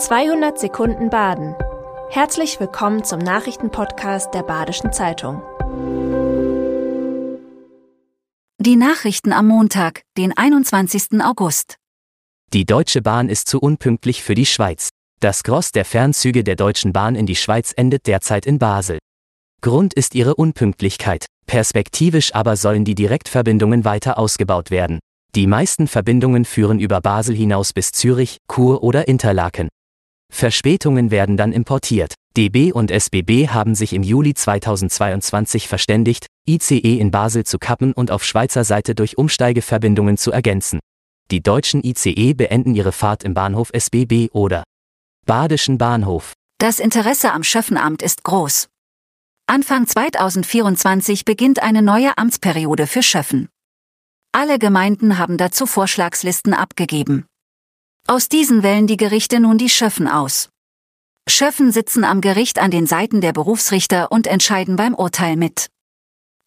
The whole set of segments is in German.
200 Sekunden Baden. Herzlich willkommen zum Nachrichtenpodcast der Badischen Zeitung. Die Nachrichten am Montag, den 21. August. Die Deutsche Bahn ist zu unpünktlich für die Schweiz. Das Gross der Fernzüge der Deutschen Bahn in die Schweiz endet derzeit in Basel. Grund ist ihre Unpünktlichkeit. Perspektivisch aber sollen die Direktverbindungen weiter ausgebaut werden. Die meisten Verbindungen führen über Basel hinaus bis Zürich, Chur oder Interlaken. Verspätungen werden dann importiert. DB und SBB haben sich im Juli 2022 verständigt, ICE in Basel zu kappen und auf Schweizer Seite durch Umsteigeverbindungen zu ergänzen. Die deutschen ICE beenden ihre Fahrt im Bahnhof SBB oder Badischen Bahnhof. Das Interesse am Schöffenamt ist groß. Anfang 2024 beginnt eine neue Amtsperiode für Schöffen. Alle Gemeinden haben dazu Vorschlagslisten abgegeben. Aus diesen wählen die Gerichte nun die Schöffen aus. Schöffen sitzen am Gericht an den Seiten der Berufsrichter und entscheiden beim Urteil mit.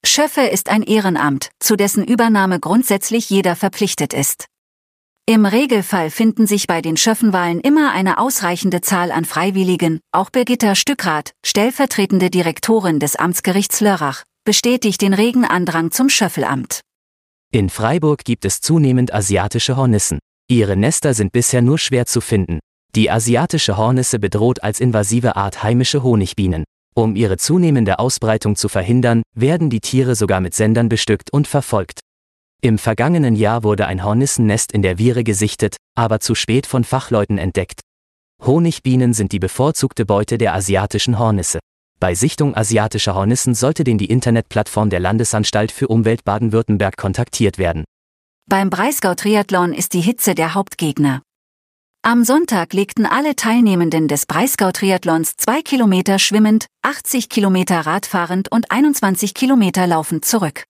Schöffe ist ein Ehrenamt, zu dessen Übernahme grundsätzlich jeder verpflichtet ist. Im Regelfall finden sich bei den Schöffenwahlen immer eine ausreichende Zahl an Freiwilligen, auch Birgitta Stückrath, stellvertretende Direktorin des Amtsgerichts Lörrach, bestätigt den regen Andrang zum Schöffelamt. In Freiburg gibt es zunehmend asiatische Hornissen. Ihre Nester sind bisher nur schwer zu finden. Die asiatische Hornisse bedroht als invasive Art heimische Honigbienen. Um ihre zunehmende Ausbreitung zu verhindern, werden die Tiere sogar mit Sendern bestückt und verfolgt. Im vergangenen Jahr wurde ein Hornissennest in der Viere gesichtet, aber zu spät von Fachleuten entdeckt. Honigbienen sind die bevorzugte Beute der asiatischen Hornisse. Bei Sichtung asiatischer Hornissen sollte den die Internetplattform der Landesanstalt für Umwelt Baden-Württemberg kontaktiert werden. Beim Breisgau-Triathlon ist die Hitze der Hauptgegner. Am Sonntag legten alle Teilnehmenden des Breisgau-Triathlons zwei Kilometer schwimmend, 80 Kilometer radfahrend und 21 Kilometer laufend zurück.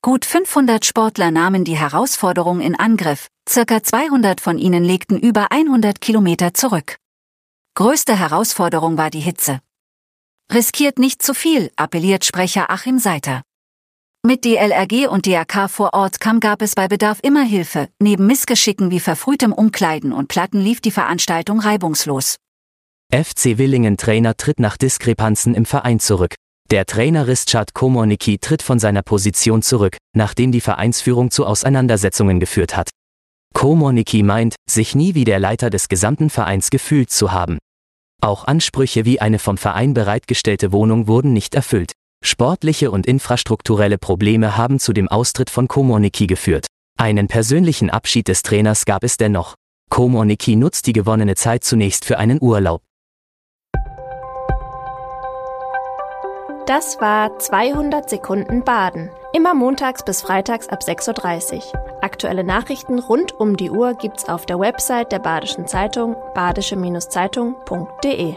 Gut 500 Sportler nahmen die Herausforderung in Angriff, circa 200 von ihnen legten über 100 Kilometer zurück. Größte Herausforderung war die Hitze. Riskiert nicht zu viel, appelliert Sprecher Achim Seiter. Mit DLRG und DRK vor Ort kam gab es bei Bedarf immer Hilfe, neben Missgeschicken wie verfrühtem Umkleiden und Platten lief die Veranstaltung reibungslos. FC Willingen Trainer tritt nach Diskrepanzen im Verein zurück. Der Trainer Ristschat Komorniki tritt von seiner Position zurück, nachdem die Vereinsführung zu Auseinandersetzungen geführt hat. Komorniki meint, sich nie wie der Leiter des gesamten Vereins gefühlt zu haben. Auch Ansprüche wie eine vom Verein bereitgestellte Wohnung wurden nicht erfüllt. Sportliche und infrastrukturelle Probleme haben zu dem Austritt von Komorniki geführt. Einen persönlichen Abschied des Trainers gab es dennoch. Komorniki nutzt die gewonnene Zeit zunächst für einen Urlaub. Das war 200 Sekunden Baden. Immer montags bis freitags ab 6.30 Uhr. Aktuelle Nachrichten rund um die Uhr gibt's auf der Website der Badischen Zeitung badische-zeitung.de.